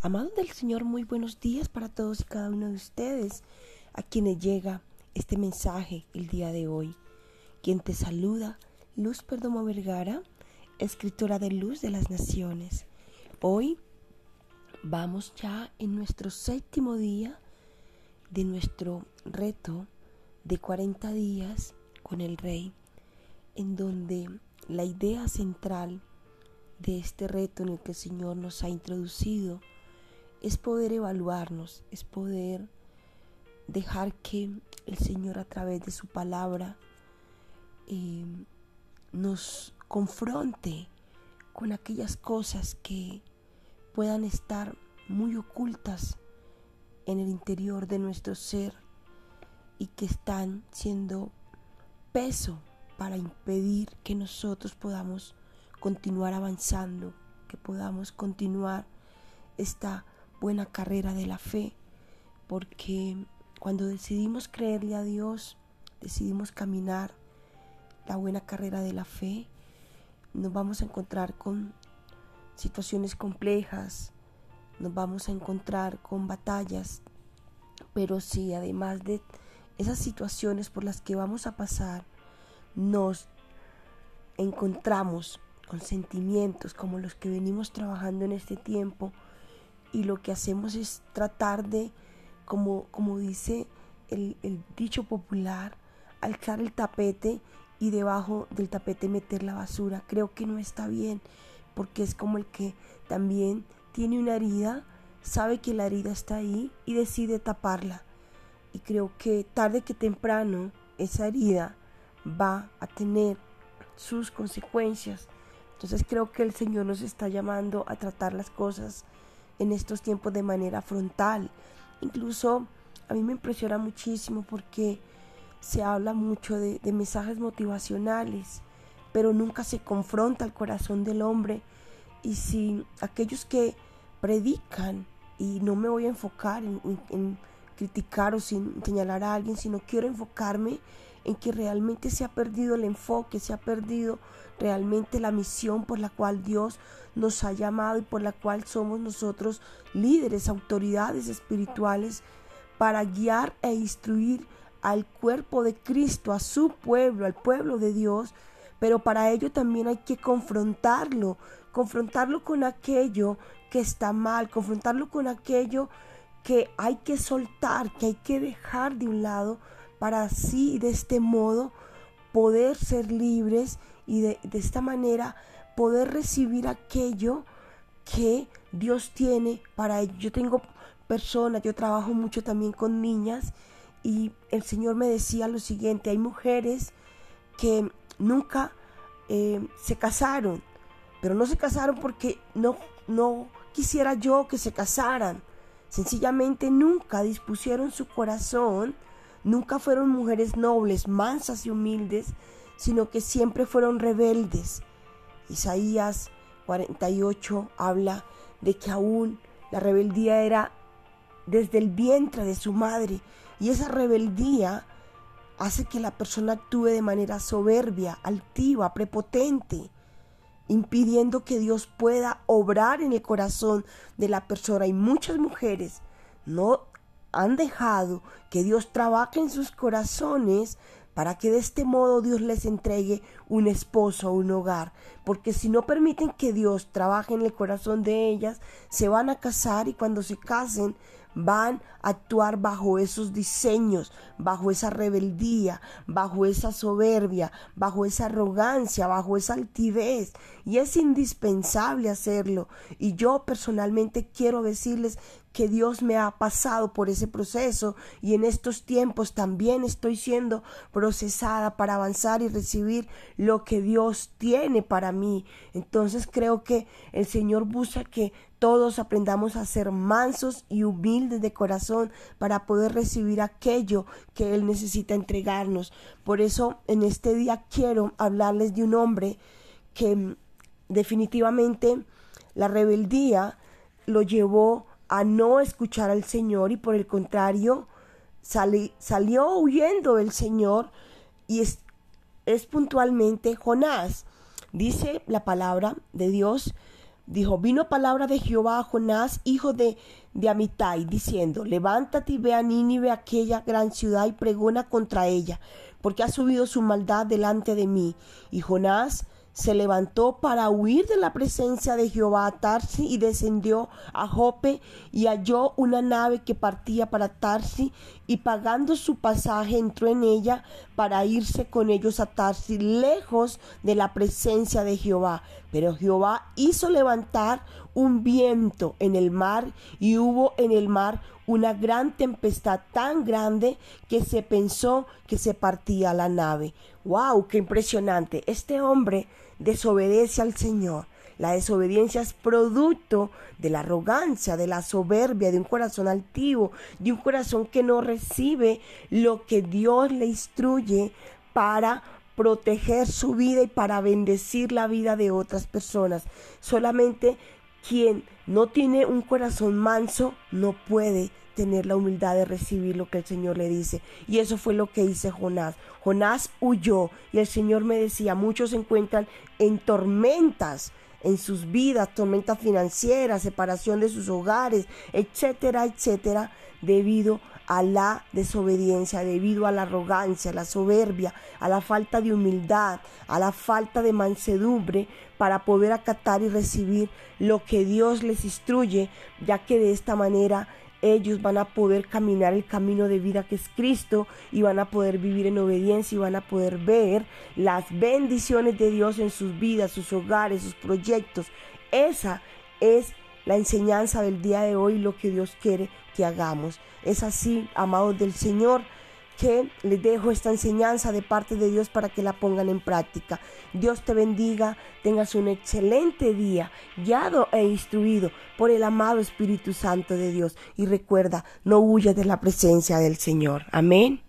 Amados del Señor, muy buenos días para todos y cada uno de ustedes, a quienes llega este mensaje el día de hoy. Quien te saluda, Luz Perdomo Vergara, escritora de Luz de las Naciones. Hoy vamos ya en nuestro séptimo día de nuestro reto de 40 días con el Rey, en donde la idea central de este reto en el que el Señor nos ha introducido es poder evaluarnos, es poder dejar que el Señor a través de su palabra eh, nos confronte con aquellas cosas que puedan estar muy ocultas en el interior de nuestro ser y que están siendo peso para impedir que nosotros podamos continuar avanzando, que podamos continuar esta buena carrera de la fe, porque cuando decidimos creerle a Dios, decidimos caminar la buena carrera de la fe, nos vamos a encontrar con situaciones complejas, nos vamos a encontrar con batallas, pero si además de esas situaciones por las que vamos a pasar, nos encontramos con sentimientos como los que venimos trabajando en este tiempo, y lo que hacemos es tratar de, como, como dice el, dicho popular, alzar el tapete y debajo del tapete meter la basura. Creo que no está bien porque es como el que también tiene una herida, sabe que la herida está ahí y decide taparla. Y creo que tarde que temprano esa herida va a tener sus consecuencias. Entonces creo que el Señor nos está llamando a tratar las cosas en estos tiempos de manera frontal. Incluso a mí me impresiona muchísimo porque se habla mucho de, mensajes motivacionales, pero nunca se confronta el corazón del hombre. Y si aquellos que predican, y no me voy a enfocar en, en criticar o sin señalar a alguien, sino quiero enfocarme en que realmente se ha perdido el enfoque, se ha perdido realmente la misión por la cual Dios nos ha llamado y por la cual somos nosotros líderes, autoridades espirituales para guiar e instruir al cuerpo de Cristo, a su pueblo, al pueblo de Dios, pero para ello también hay que confrontarlo, confrontarlo con aquello que está mal, confrontarlo con aquello que hay que soltar, que hay que dejar de un lado para así de este modo poder ser libres y de, esta manera poder recibir aquello que Dios tiene para ellos. Yo tengo personas, yo trabajo mucho también con niñas y el Señor me decía lo siguiente, hay mujeres que nunca eh, se casaron, pero no se casaron porque no, no quisiera yo que se casaran, sencillamente nunca dispusieron su corazón, nunca fueron mujeres nobles, mansas y humildes, sino que siempre fueron rebeldes. Isaías 48 habla de que aún la rebeldía era desde el vientre de su madre y esa rebeldía hace que la persona actúe de manera soberbia, altiva, prepotente, impidiendo que Dios pueda obrar en el corazón de la persona. Y muchas mujeres no han dejado que Dios trabaje en sus corazones para que de este modo Dios les entregue un esposo o un hogar, porque si no permiten que Dios trabaje en el corazón de ellas, se van a casar y cuando se casen van a actuar bajo esos diseños, bajo esa rebeldía, bajo esa soberbia, bajo esa arrogancia, bajo esa altivez. Y es indispensable hacerlo. Y yo personalmente quiero decirles que Dios me ha pasado por ese proceso y en estos tiempos también estoy siendo procesada para avanzar y recibir lo que Dios tiene para mí. Entonces creo que el Señor busca que todos aprendamos a ser mansos y humildes de corazón para poder recibir aquello que Él necesita entregarnos. Por eso en este día quiero hablarles de un hombre que mm, definitivamente la rebeldía lo llevó a no escuchar al Señor y por el contrario salió huyendo del Señor y es, es puntualmente Jonás. Dice la palabra de Dios dijo, vino palabra de Jehová a Jonás, hijo de, de Amitai, diciendo, levántate y ve a Nínive, aquella gran ciudad, y pregona contra ella, porque ha subido su maldad delante de mí. Y Jonás se levantó para huir de la presencia de Jehová a Tarsi y descendió a Jope y halló una nave que partía para Tarsi y pagando su pasaje entró en ella para irse con ellos a Tarsi lejos de la presencia de Jehová. Pero Jehová hizo levantar un viento en el mar y hubo en el mar una gran tempestad tan grande que se pensó que se partía la nave. ¡Wow! ¡Qué impresionante! Este hombre desobedece al Señor. La desobediencia es producto de la arrogancia, de la soberbia, de un corazón altivo, de un corazón que no recibe lo que Dios le instruye para proteger su vida y para bendecir la vida de otras personas. Solamente quien no tiene un corazón manso no puede tener la humildad de recibir lo que el Señor le dice. Y eso fue lo que hice Jonás. Jonás huyó y el Señor me decía, muchos se encuentran en tormentas en sus vidas, tormentas financieras, separación de sus hogares, etcétera, etcétera, debido a la desobediencia, debido a la arrogancia, a la soberbia, a la falta de humildad, a la falta de mansedumbre para poder acatar y recibir lo que Dios les instruye, ya que de esta manera ellos van a poder caminar el camino de vida que es Cristo y van a poder vivir en obediencia y van a poder ver las bendiciones de Dios en sus vidas, sus hogares, sus proyectos. Esa es la enseñanza del día de hoy, lo que Dios quiere que hagamos. Es así, amados del Señor que les dejo esta enseñanza de parte de Dios para que la pongan en práctica. Dios te bendiga, tengas un excelente día, guiado e instruido por el amado Espíritu Santo de Dios. Y recuerda, no huyas de la presencia del Señor. Amén.